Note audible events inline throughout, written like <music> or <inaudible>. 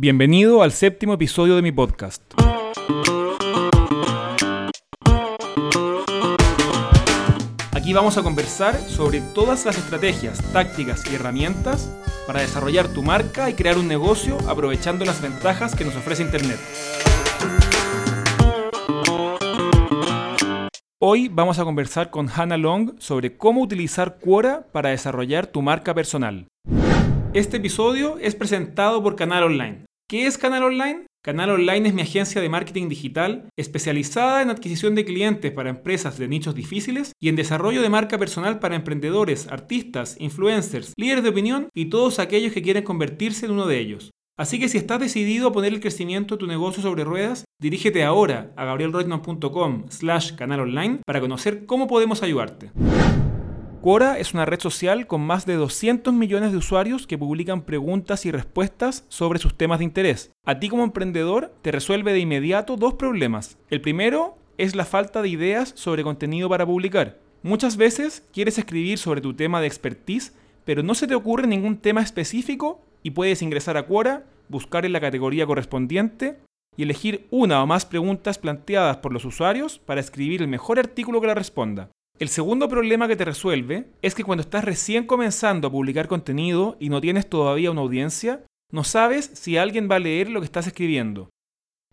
Bienvenido al séptimo episodio de mi podcast. Aquí vamos a conversar sobre todas las estrategias, tácticas y herramientas para desarrollar tu marca y crear un negocio aprovechando las ventajas que nos ofrece Internet. Hoy vamos a conversar con Hannah Long sobre cómo utilizar Quora para desarrollar tu marca personal. Este episodio es presentado por Canal Online, ¿Qué es Canal Online? Canal Online es mi agencia de marketing digital especializada en adquisición de clientes para empresas de nichos difíciles y en desarrollo de marca personal para emprendedores, artistas, influencers, líderes de opinión y todos aquellos que quieren convertirse en uno de ellos. Así que si estás decidido a poner el crecimiento de tu negocio sobre ruedas, dirígete ahora a gabrielreutmann.com slash canal online para conocer cómo podemos ayudarte. Quora es una red social con más de 200 millones de usuarios que publican preguntas y respuestas sobre sus temas de interés. A ti como emprendedor te resuelve de inmediato dos problemas. El primero es la falta de ideas sobre contenido para publicar. Muchas veces quieres escribir sobre tu tema de expertise, pero no se te ocurre ningún tema específico y puedes ingresar a Quora, buscar en la categoría correspondiente y elegir una o más preguntas planteadas por los usuarios para escribir el mejor artículo que la responda. El segundo problema que te resuelve es que cuando estás recién comenzando a publicar contenido y no tienes todavía una audiencia, no sabes si alguien va a leer lo que estás escribiendo.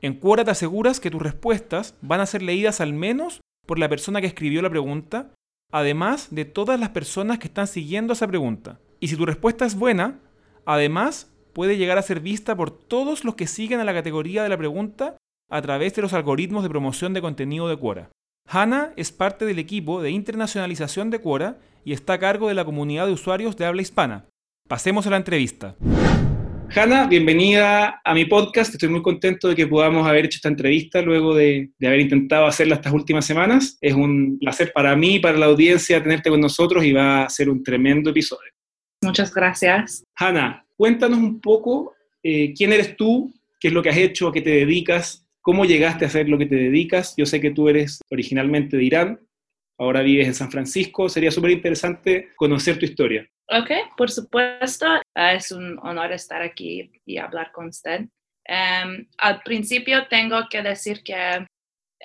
En Quora te aseguras que tus respuestas van a ser leídas al menos por la persona que escribió la pregunta, además de todas las personas que están siguiendo esa pregunta. Y si tu respuesta es buena, además puede llegar a ser vista por todos los que siguen a la categoría de la pregunta a través de los algoritmos de promoción de contenido de Quora. Hanna es parte del equipo de internacionalización de Quora y está a cargo de la comunidad de usuarios de habla hispana. Pasemos a la entrevista. Hanna, bienvenida a mi podcast. Estoy muy contento de que podamos haber hecho esta entrevista luego de, haber intentado hacerla estas últimas semanas. Es un placer para mí y para la audiencia tenerte con nosotros y va a ser un tremendo episodio. Muchas gracias. Hanna, cuéntanos un poco eh, quién eres tú, qué es lo que has hecho, a qué te dedicas ¿Cómo llegaste a hacer lo que te dedicas? Yo sé que tú eres originalmente de Irán, ahora vives en San Francisco. Sería súper interesante conocer tu historia. Ok, por supuesto. Ah, es un honor estar aquí y hablar con usted. Em, al principio tengo que decir que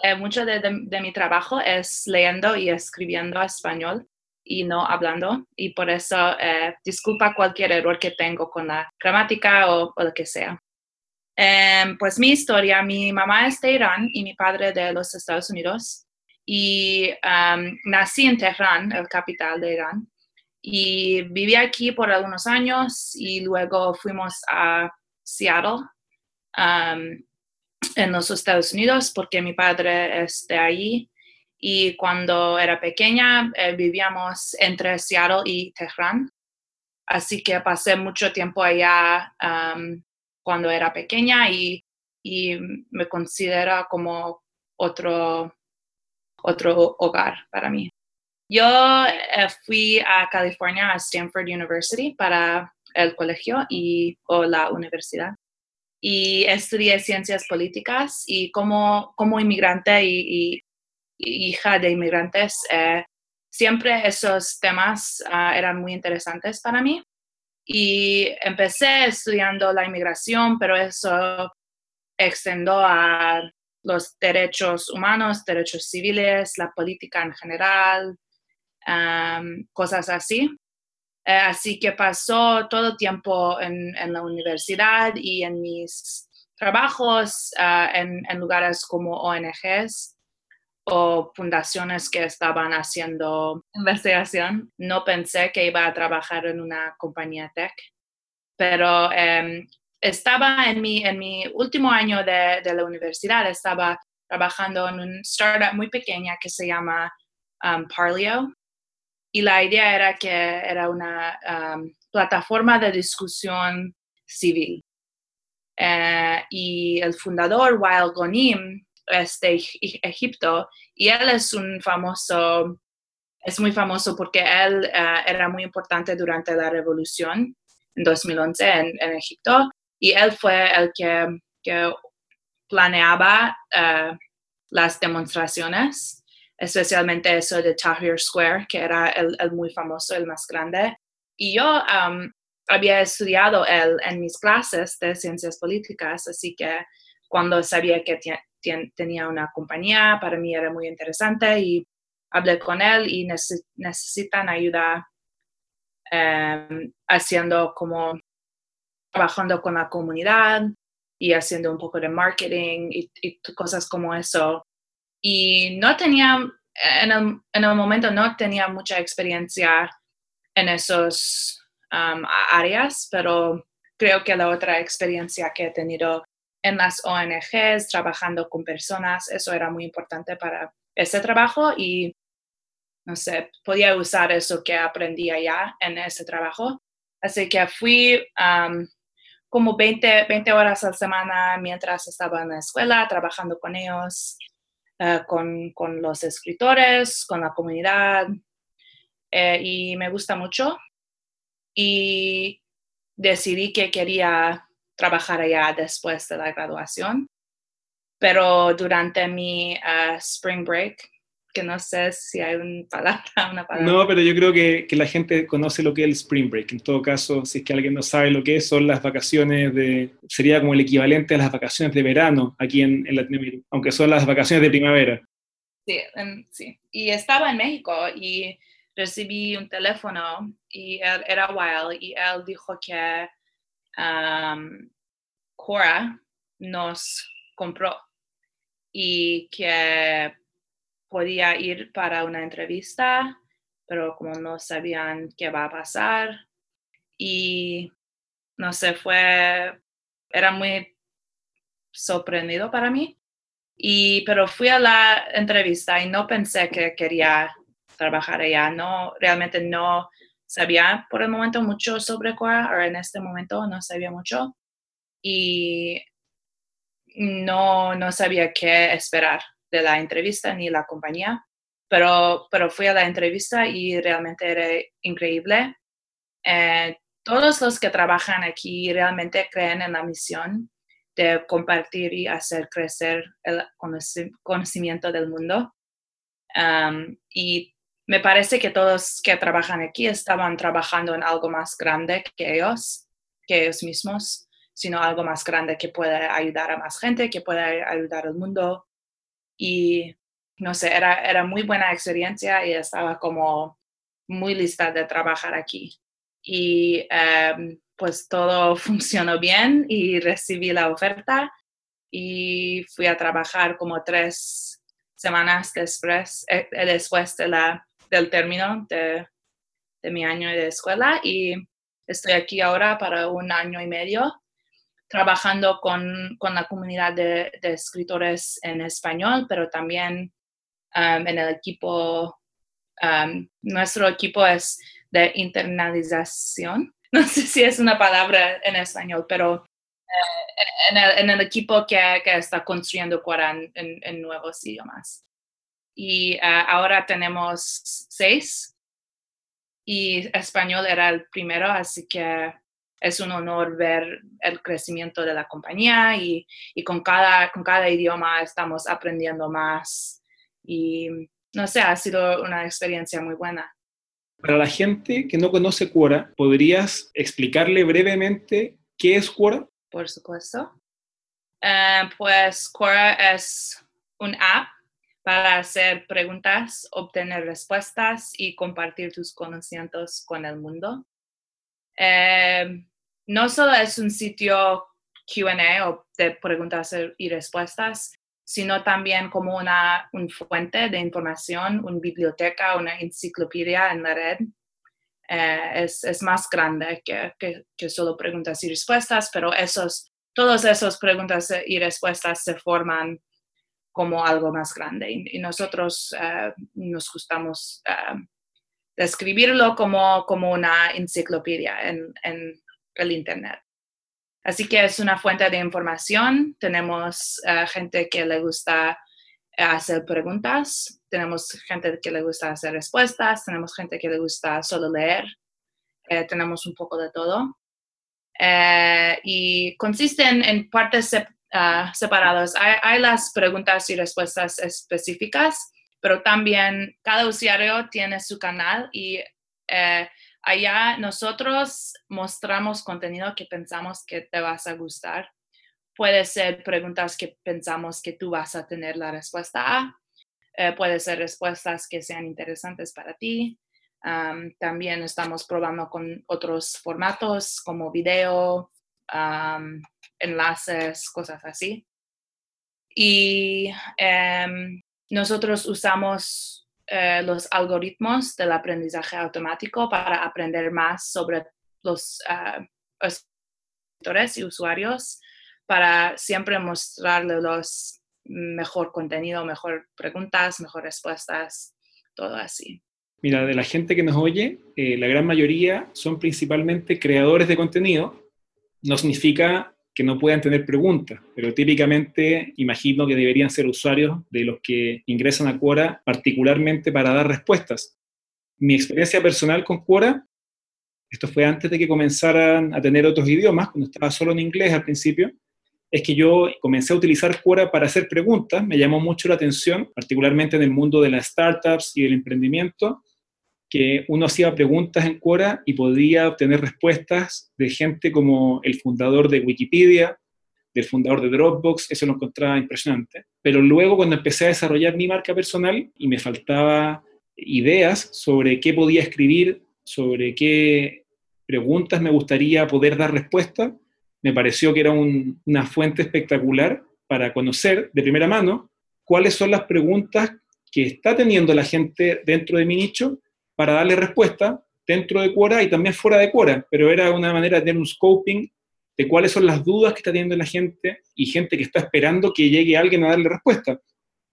eh, mucho de, mi trabajo es leyendo y escribiendo español y no hablando. Y por eso eh, disculpa cualquier error que tengo con la gramática o lo que sea. Em, pues mi historia, mi mamá es de Irán y mi padre de los Estados Unidos. Y em, nací en Teherán, el capital de Irán. Y viví aquí por algunos años y luego fuimos a Seattle, em, en los Estados Unidos, porque mi padre es de allí. Y cuando era pequeña eh, vivíamos entre Seattle y Teherán. Así que pasé mucho tiempo allá cuando era pequeña y, me considera como otro, otro hogar para mí. Yo eh, fui a California, a Stanford University, para el colegio y, o la universidad. Y estudié ciencias políticas y como, como inmigrante y, hija de inmigrantes, eh, siempre esos temas ah, eran muy interesantes para mí. Y empecé estudiando la inmigración, pero eso extendió a los derechos humanos, derechos civiles, la política en general, cosas así. Eh, así que pasó todo el tiempo en, la universidad y en mis trabajos ah, en, en, lugares como ONGs o fundaciones que estaban haciendo investigación. No pensé que iba a trabajar en una compañía tech, pero em, estaba en mi, en mi último año de, de, la universidad, estaba trabajando en un startup muy pequeña que se llama um, Parlio. Y la idea era que era una um, plataforma de discusión civil. Eh, y el fundador, Wael Gonim, es de Egipto y él es un famoso, es muy famoso porque él eh, era muy importante durante la revolución en 2011 en, Egipto y él fue el que, planeaba eh, las demostraciones, especialmente eso de Tahrir Square, que era el, muy famoso, el más grande. Y yo um, había estudiado él en mis clases de ciencias políticas, así que cuando sabía que tenía una compañía, para mí era muy interesante y hablé con él y necesitan ayuda em, haciendo como trabajando con la comunidad y haciendo un poco de marketing y, cosas como eso. Y no tenía, en el, en el, momento no tenía mucha experiencia en esos um, áreas, pero creo que la otra experiencia que he tenido en las ONGs, trabajando con personas, eso era muy importante para ese trabajo y no sé, podía usar eso que aprendí allá en ese trabajo. Así que fui um, como 20, 20 horas a la semana mientras estaba en la escuela, trabajando con ellos, eh, con, con, los escritores, con la comunidad. Eh, y me gusta mucho. Y decidí que quería trabajar allá después de la graduación. Pero durante mi uh, spring break, que no sé si hay una <laughs> palabra, una palabra. No, pero yo creo que, que, la gente conoce lo que es el Spring Break. En todo caso, si es que alguien no sabe lo que es, son las vacaciones de, sería como el equivalente a las vacaciones de verano aquí en, en Latinoamérica, aunque son las vacaciones de primavera. Sí, sí. Y estaba en México y recibí un teléfono y él, era Wild y él dijo que um, Cora nos compró y que podía ir para una entrevista, pero como no sabían qué va a pasar y no sé, fue, era muy sorprendido para mí. Y, pero fui a la entrevista y no pensé que quería trabajar allá, no, realmente no sabía por el momento mucho sobre Cora, o en este momento no sabía mucho. Y no, no sabía qué esperar de la entrevista ni la compañía, pero, pero fui a la entrevista y realmente era increíble. Eh, todos los que trabajan aquí realmente creen en la misión de compartir y hacer crecer el conocimiento del mundo. Um, y me parece que todos que trabajan aquí estaban trabajando en algo más grande que ellos, que ellos mismos, sino algo más grande que puede ayudar a más gente, que puede ayudar al mundo y no sé, era, era muy buena experiencia y estaba como muy lista de trabajar aquí. Y em, pues todo <laughs> funcionó bien y recibí la oferta y fui a trabajar como tres semanas después, eh, después de la, del término de, de mi año de escuela y estoy aquí ahora para un año y medio trabajando con, con la comunidad de, de, escritores en español, pero también um, en el equipo, um, nuestro equipo es de internalización. <laughs> No sé si es una palabra en español, pero uh, en, el, en, el, equipo que, que está construyendo Quran en, en, nuevos idiomas. Y uh, ahora tenemos seis y español era el primero, así que es un honor ver el crecimiento de la compañía y, con, cada, con cada idioma estamos aprendiendo más y no sé, ha sido una experiencia muy buena. Para la gente que no conoce Quora, ¿podrías explicarle brevemente qué es Quora? Por supuesto. Eh, pues Quora es un app para hacer preguntas, obtener respuestas y compartir tus conocimientos con el mundo. Eh, no solo es un sitio QA o de preguntas y respuestas, sino también como una fuente de información, una biblioteca, una enciclopedia en la red. Eh, es, más grande que, que, solo preguntas y respuestas, pero esos, todas esas preguntas y respuestas se forman como algo más grande. Y, nosotros eh, nos gustamos eh, describirlo como, como una enciclopedia en, en el Internet. Así que es una fuente de información. Tenemos eh, gente que le gusta eh, hacer preguntas, tenemos gente que le gusta hacer respuestas, tenemos gente que le gusta solo leer, eh, tenemos un poco de todo. y consisten en partes ah, separadas. Hay, las preguntas y respuestas específicas, pero también cada usuario tiene su canal y Allá nosotros mostramos contenido que pensamos que te vas a gustar. Puede ser preguntas que pensamos que tú vas a tener la respuesta a. Eh, puede ser respuestas que sean interesantes para ti. también estamos probando con otros formatos como video, enlaces, cosas así. Y em, nosotros usamos eh, los algoritmos del aprendizaje automático para aprender más sobre los uh, y usuarios para siempre mostrarles los mejor contenido, mejor preguntas, mejor respuestas, todo así. Mira, de la gente que nos oye, eh, la gran mayoría son principalmente creadores de contenido. No significa que no puedan tener preguntas, pero típicamente imagino que deberían ser usuarios de los que ingresan a Quora particularmente para dar respuestas. Mi experiencia personal con Quora, esto fue antes de que comenzaran a tener otros idiomas, cuando estaba solo en inglés al principio, es que yo comencé a utilizar Quora para hacer preguntas, me llamó mucho la atención, particularmente en el mundo de las startups y del emprendimiento, que uno hacía preguntas en Quora y podía obtener respuestas de gente como el fundador de Wikipedia, del fundador de Dropbox, eso lo encontraba impresionante. Pero luego cuando empecé a desarrollar mi marca personal y me faltaba ideas sobre qué podía escribir, sobre qué preguntas me gustaría poder dar respuesta, me pareció que era una fuente espectacular para conocer de primera mano cuáles son las preguntas que está teniendo la gente dentro de mi nicho para darle respuesta dentro de Quora y también fuera de Quora, pero era una manera de tener un scoping de cuáles son las dudas que está teniendo la gente y gente que está esperando que llegue alguien a darle respuesta.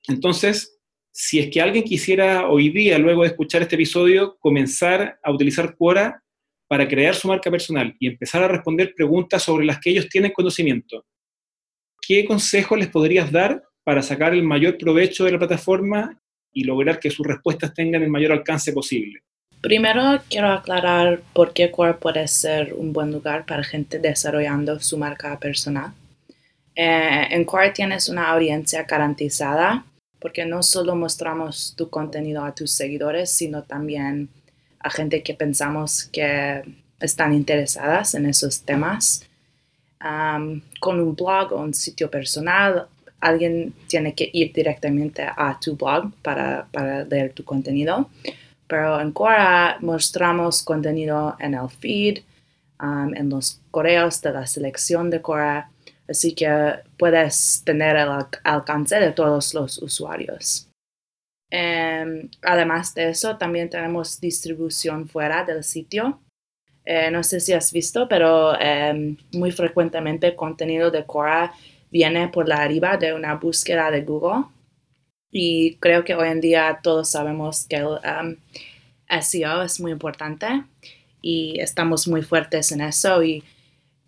Entonces, si es que alguien quisiera hoy día, luego de escuchar este episodio, comenzar a utilizar Quora para crear su marca personal y empezar a responder preguntas sobre las que ellos tienen conocimiento, ¿qué consejo les podrías dar para sacar el mayor provecho de la plataforma y lograr que sus respuestas tengan el mayor alcance posible. Primero quiero aclarar por qué Quora puede ser un buen lugar para gente desarrollando su marca personal. Eh, en Quora tienes una audiencia garantizada porque no solo mostramos tu contenido a tus seguidores, sino también a gente que pensamos que están interesadas en esos temas. con un blog o un sitio personal alguien tiene que ir directamente a tu blog para, para leer tu contenido. Pero en Quora mostramos contenido en el feed, um, en los correos de la selección de Quora, así que puedes tener el alcance de todos los usuarios. Em, además de eso, también tenemos distribución fuera del sitio. Eh, no sé si has visto, pero em, muy frecuentemente contenido de Quora viene por la arriba de una búsqueda de Google. Y creo que hoy en día todos sabemos que el um, SEO es muy importante y estamos muy fuertes en eso. Y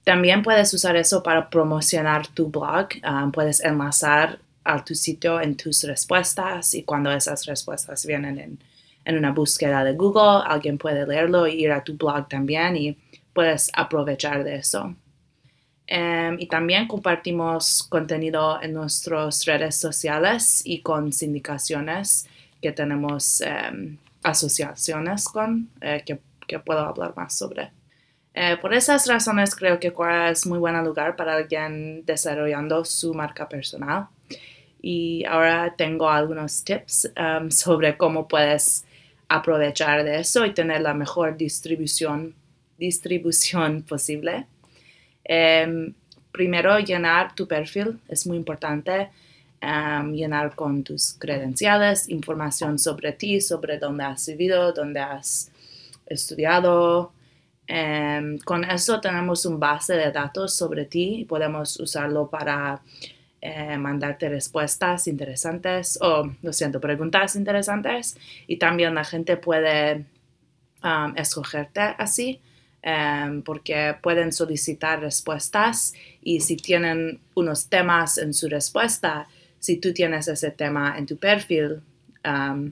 también puedes usar eso para promocionar tu blog. Um, puedes enlazar a tu sitio en tus respuestas y cuando esas respuestas vienen en, en una búsqueda de Google, alguien puede leerlo e ir a tu blog también y puedes aprovechar de eso. Em, y también compartimos contenido en nuestras redes sociales y con sindicaciones que tenemos em, asociaciones con, eh, que, que, puedo hablar más sobre. Eh, por esas razones creo que Quora es muy buen lugar para alguien desarrollando su marca personal. Y ahora tengo algunos tips em, <laughs> sobre cómo puedes aprovechar de eso y tener la mejor distribución, distribución posible. Em, primero, llenar tu perfil es muy importante. Em, llenar con tus credenciales, información sobre ti, sobre dónde has vivido, dónde has estudiado. Em, con eso tenemos un base de datos sobre ti y podemos usarlo para eh, mandarte respuestas interesantes o, lo siento, preguntas interesantes y también la gente puede escogerte así Em, porque pueden solicitar respuestas y si tienen unos temas en su respuesta, si tú tienes ese tema en tu perfil, em,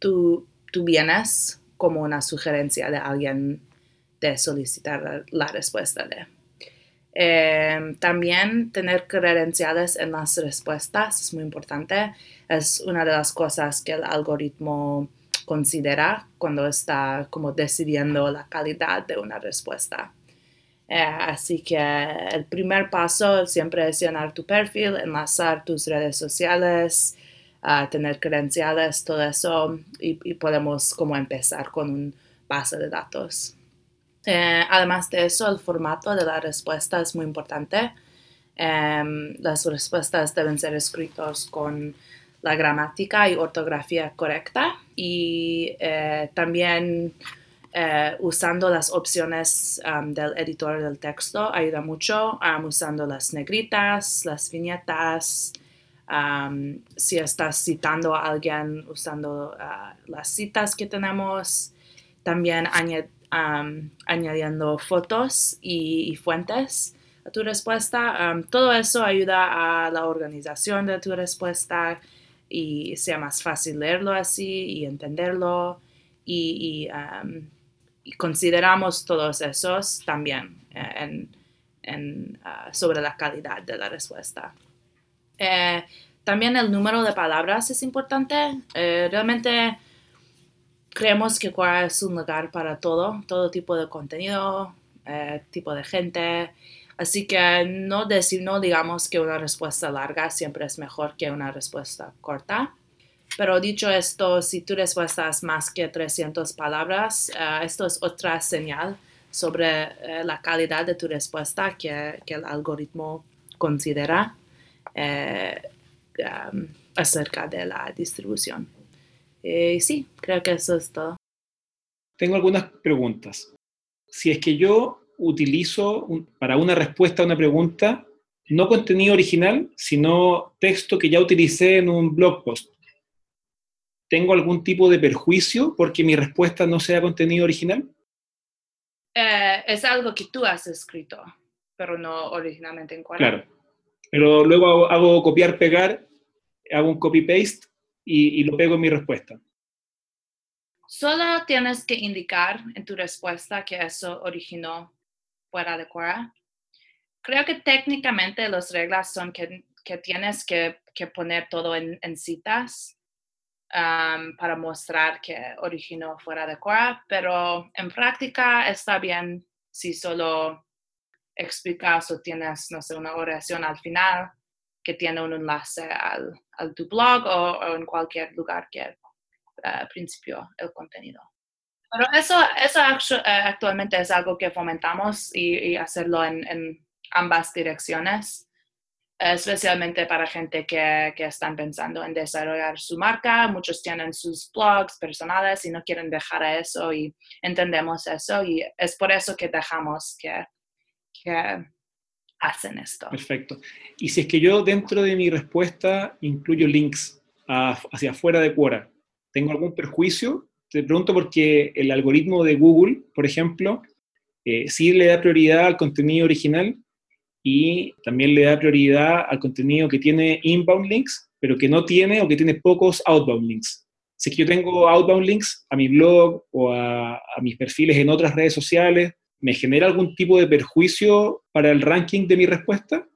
tú, tú, vienes como una sugerencia de alguien de solicitar la, respuesta de. Em, también tener credenciales en las respuestas es muy importante. Es una de las cosas que el algoritmo considera cuando está como decidiendo la calidad de una respuesta. Eh, así que el primer paso siempre es llenar tu perfil, enlazar tus redes sociales, tener credenciales, todo eso, y, podemos como empezar con un base de datos. Eh, además de eso, el formato de la respuesta es muy importante. Em, las respuestas deben ser escritas con la gramática y ortografía correcta y eh, también eh, usando las opciones um, del editor del texto ayuda mucho, um, usando las negritas, las viñetas, um, si estás citando a alguien usando uh, las citas que tenemos, también añadiendo fotos y, fuentes a tu respuesta. todo eso ayuda a la organización de tu respuesta y sea más fácil leerlo así y entenderlo y, y consideramos todos esos también eh, ah, sobre la calidad de la respuesta. Eh, también el número de palabras es importante. Eh, realmente creemos que Quora es un lugar para todo, todo tipo de contenido, tipo de gente. Así que no, decir, no digamos que una respuesta larga siempre es mejor que una respuesta corta. Pero dicho esto, si tu respuesta es más que 300 palabras, eh, esto es otra señal sobre eh, la calidad de tu respuesta que, el algoritmo considera eh, um, acerca de la distribución. Y sí, creo que eso es todo. Tengo algunas preguntas. Si es que yo utilizo para una respuesta a una pregunta no contenido original, sino texto que ya utilicé en un blog post ¿tengo algún tipo de perjuicio porque mi respuesta no sea contenido original? Eh, es algo que tú has escrito, pero no originalmente en Quora. Claro, pero luego hago, copiar, pegar, hago un copy-paste y, lo pego en mi respuesta. Solo tienes que indicar en tu respuesta que eso originó fuera de Quora. Creo que técnicamente las reglas son que, tienes que, poner todo en citas para mostrar que originó fuera de Quora, pero en práctica está bien si solo explicas o tienes, no sé, una oración al final que tiene un enlace al, tu blog o, en cualquier lugar que uh, principio el contenido. Pero eso, eso eh, actualmente es algo que fomentamos y, hacerlo en ambas direcciones especialmente para gente que, que, están pensando en desarrollar su marca. Muchos tienen sus blogs personales y no quieren dejar a eso y entendemos eso y es por eso que dejamos que, que hacen esto. Perfecto. Y si es que yo dentro de mi respuesta incluyo links hacia afuera de Quora, ¿tengo algún perjuicio? Te pregunto porque el algoritmo de Google, por ejemplo, eh, sí le da prioridad al contenido original y también le da prioridad al contenido que tiene inbound links, pero que no tiene o que tiene pocos outbound links. Si yo tengo outbound links a mi blog o a, mis perfiles en otras redes sociales, ¿me genera algún tipo de perjuicio para el ranking de mi respuesta?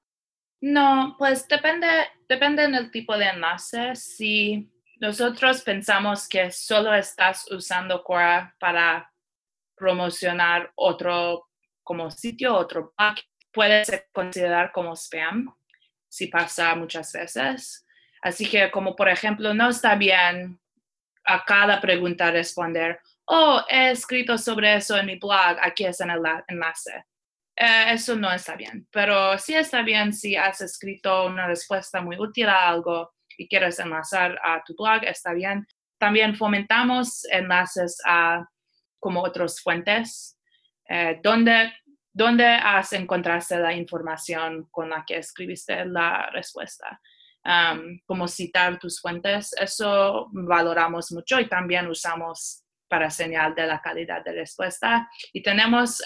No, pues depende, depende del tipo de enlace. Si nosotros pensamos que solo estás usando Quora para promocionar otro como sitio, otro blog, puede ser considerado como spam si pasa muchas veces. Así que como por ejemplo, no está bien a cada pregunta responder, oh, he escrito sobre eso en mi blog, aquí es en el enlace. Eh, eso no está bien, pero sí está bien si has escrito una respuesta muy útil a algo y quieres enlazar a tu blog, está bien. También fomentamos enlaces a como otras fuentes, eh, donde ¿Dónde has encontrado la información con la que escribiste la respuesta? como citar tus fuentes, eso valoramos mucho y también usamos para señal de la calidad de respuesta. Y tenemos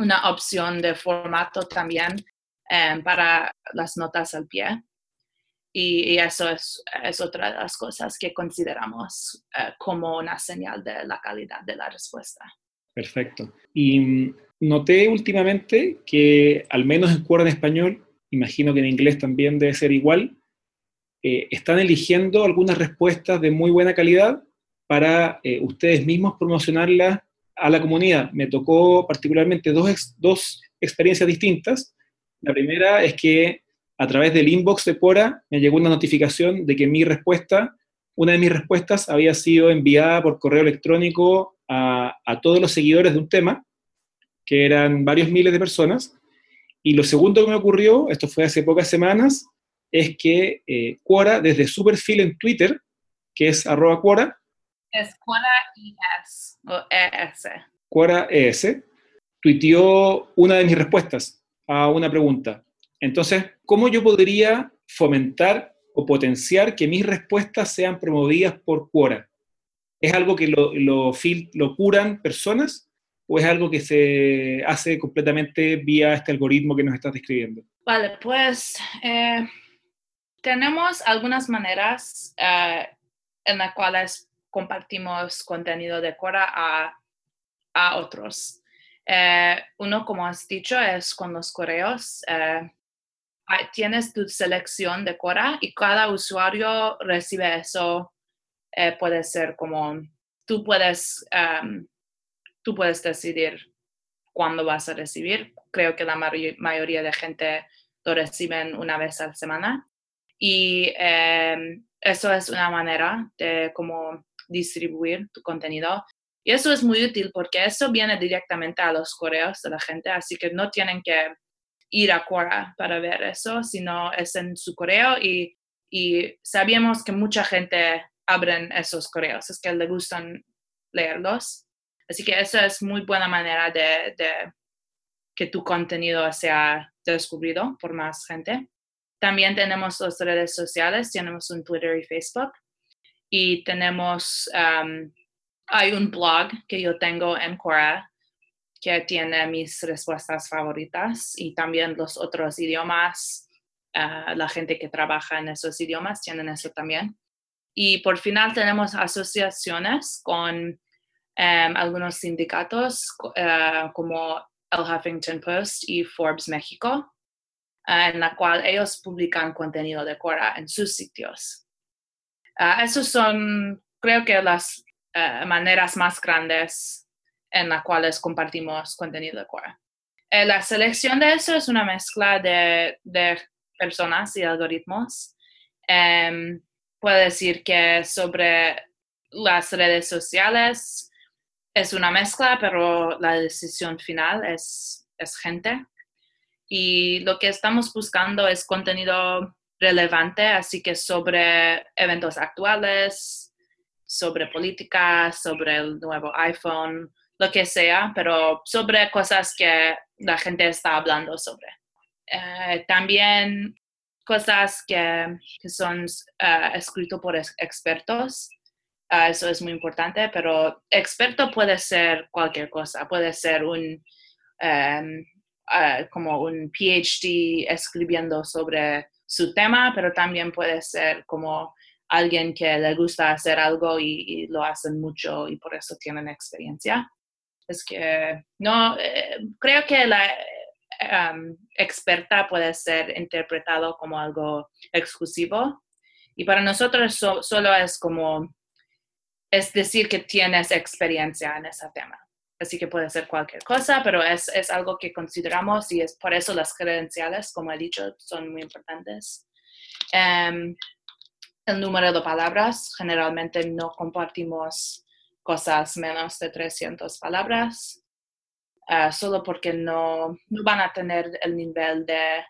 una opción de formato también para las notas al pie. Y, eso es, es, otra de las cosas que consideramos eh, como una señal de la calidad de la respuesta. Perfecto. Y mm, noté últimamente que, al menos en Quora en español, imagino que en inglés también debe ser igual, eh, están eligiendo algunas respuestas de muy buena calidad para eh, ustedes mismos promocionarla a la comunidad. Me tocó particularmente dos, dos experiencias distintas. La primera es que a través del inbox de Quora me llegó una notificación de que mi respuesta, una de mis respuestas había sido enviada por correo electrónico a, a todos los seguidores de un tema, que eran varios miles de personas. Y lo segundo que me ocurrió, esto fue hace pocas semanas, es que eh, Quora, desde su perfil en Twitter, que es arroba Quora, es Quora ES o ES. Quora ES, tuiteó una de mis respuestas a una pregunta. Entonces, ¿cómo yo podría fomentar o potenciar que mis respuestas sean promovidas por Quora? ¿Es algo que lo, lo, lo curan personas o es algo que se hace completamente vía este algoritmo que nos estás describiendo? Vale, pues eh, tenemos algunas maneras uh, en las cuales compartimos contenido de Quora a, a otros. Uh, uno, como has dicho, es con los correos. Uh, tienes tu selección de Quora y cada usuario recibe eso. puede ser como tú puedes, um, tú puedes decidir cuándo vas a recibir. Creo que la mayoría de gente lo reciben una vez a la semana. Y em, eso es una manera de cómo distribuir tu contenido. Y eso es muy útil porque eso viene directamente a los correos de la gente, así que no tienen que ir a Quora para ver eso, sino es en su correo y, y sabemos que mucha gente abren esos correos, es que le gustan leerlos. Así que esa es muy buena manera de, de que tu contenido sea descubrido por más gente. También tenemos las redes sociales, tenemos un Twitter y Facebook. Y tenemos, um, hay un blog que yo tengo en Quora que tiene mis respuestas favoritas y también los otros idiomas. Uh, la gente que trabaja en esos idiomas tienen eso también. Y por final tenemos asociaciones con um, algunos sindicatos uh, como el Huffington Post y Forbes México Ah, en la cual ellos publican contenido de Quora en sus sitios. Uh, esos son, creo que, las uh, maneras más grandes en las cuales compartimos contenido Quora. Eh, la selección de eso es una mezcla de, de personas y algoritmos. Um, puedo decir que sobre las redes sociales es una mezcla, pero la decisión final es, es gente y lo que estamos buscando es contenido relevante, así que sobre eventos actuales, sobre política, sobre el nuevo iPhone, lo que sea, pero sobre cosas que la gente está hablando sobre. Eh, también cosas que, que son uh, escritas por expertos. Uh, eso es muy importante, pero experto puede ser cualquier cosa. Puede ser un Ah, como un PhD escribiendo sobre su tema, pero también puede ser como alguien que le gusta hacer algo y, lo hacen mucho y por eso tienen experiencia. Es que no, eh, creo que la experta puede ser interpretado como algo exclusivo y para nosotros solo es como, es decir que tienes experiencia en ese tema. Así que puede ser cualquier cosa, pero es, es, algo que consideramos y es por eso las credenciales, como he dicho, son muy importantes. Um, el número de palabras, generalmente no compartimos cosas menos de 300 palabras, uh, solo porque no, no, van a tener el nivel de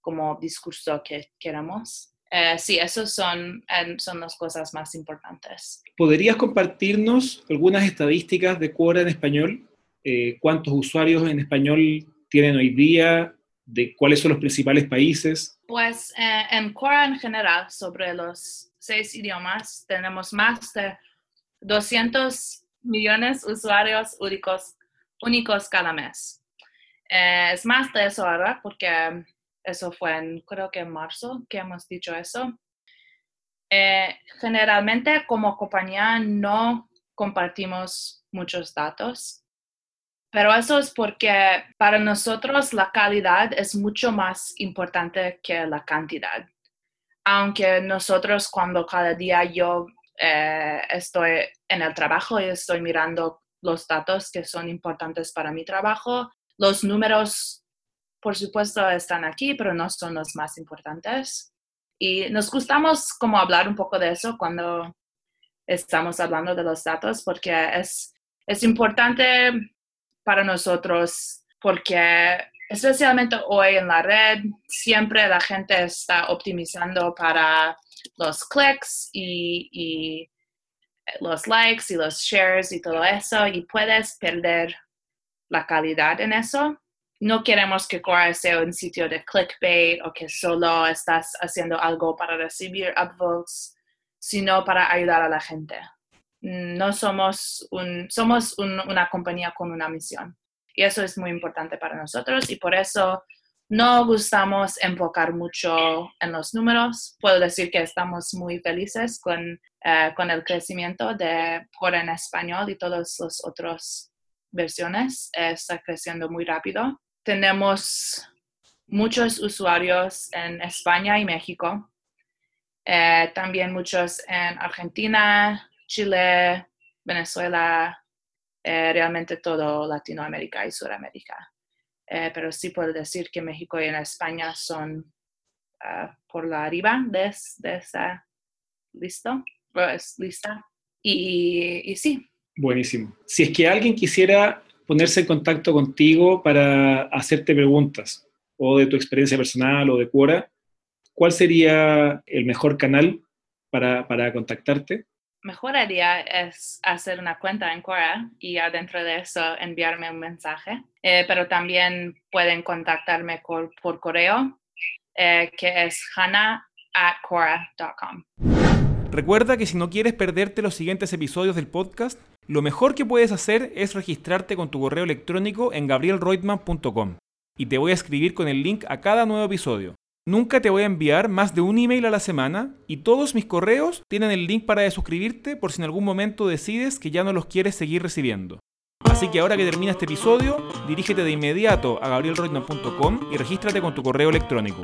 como discurso que queramos. Eh, sí, esas son, son las cosas más importantes. ¿Podrías compartirnos algunas estadísticas de Quora en español? Eh, ¿Cuántos usuarios en español tienen hoy día? ¿De cuáles son los principales países? Pues eh, en Quora en general, sobre los seis idiomas, tenemos más de 200 millones de usuarios únicos, cada mes. es más de eso ahora porque eso fue en, creo que en marzo que hemos dicho eso. Eh, generalmente como compañía no compartimos muchos datos, pero eso es porque para nosotros la calidad es mucho más importante que la cantidad. Aunque nosotros cuando cada día yo eh, estoy en el trabajo y estoy mirando los datos que son importantes para mi trabajo. Los números, por supuesto, están aquí, pero no son los más importantes. Y nos gustamos como hablar un poco de eso cuando estamos hablando de los datos, porque es, es importante para nosotros, porque especialmente hoy en la red, siempre la gente está optimizando para los clics y, los likes y los shares y todo eso, y puedes perder la calidad en eso. No queremos que Quora sea un sitio de clickbait o que solo estás haciendo algo para recibir upvotes, sino para ayudar a la gente. No somos, un, somos una compañía con una misión. Y eso es muy importante para nosotros y por eso no gustamos enfocar mucho en los números. Puedo decir que estamos muy felices con, eh, con el crecimiento de Cora en español y todas las otras versiones. está creciendo muy rápido. Tenemos muchos usuarios en España y México. Eh, también muchos en Argentina, Chile, Venezuela, eh, realmente todo Latinoamérica y Sudamérica. Eh, pero sí puedo decir que México y España son ah, por la arriba de, de esa listo, pues, lista. Y, y sí. Buenísimo. Si es que alguien quisiera ponerse en contacto contigo para hacerte preguntas o de tu experiencia personal o de Quora, ¿cuál sería el mejor canal para, para contactarte? Mejor idea es hacer una cuenta en Quora y adentro de eso enviarme un mensaje. Eh, pero también pueden contactarme por, correo, eh, que es hannah.quora.com. Recuerda que si no quieres perderte los siguientes episodios del podcast, lo mejor que puedes hacer es registrarte con tu correo electrónico en gabrielreutmann.com y te voy a escribir con el link a cada nuevo episodio. Nunca te voy a enviar más de un email a la semana y todos mis correos tienen el link para suscribirte por si en algún momento decides que ya no los quieres seguir recibiendo. Así que ahora que termina este episodio, dirígete de inmediato a gabrielroitman.com y regístrate con tu correo electrónico.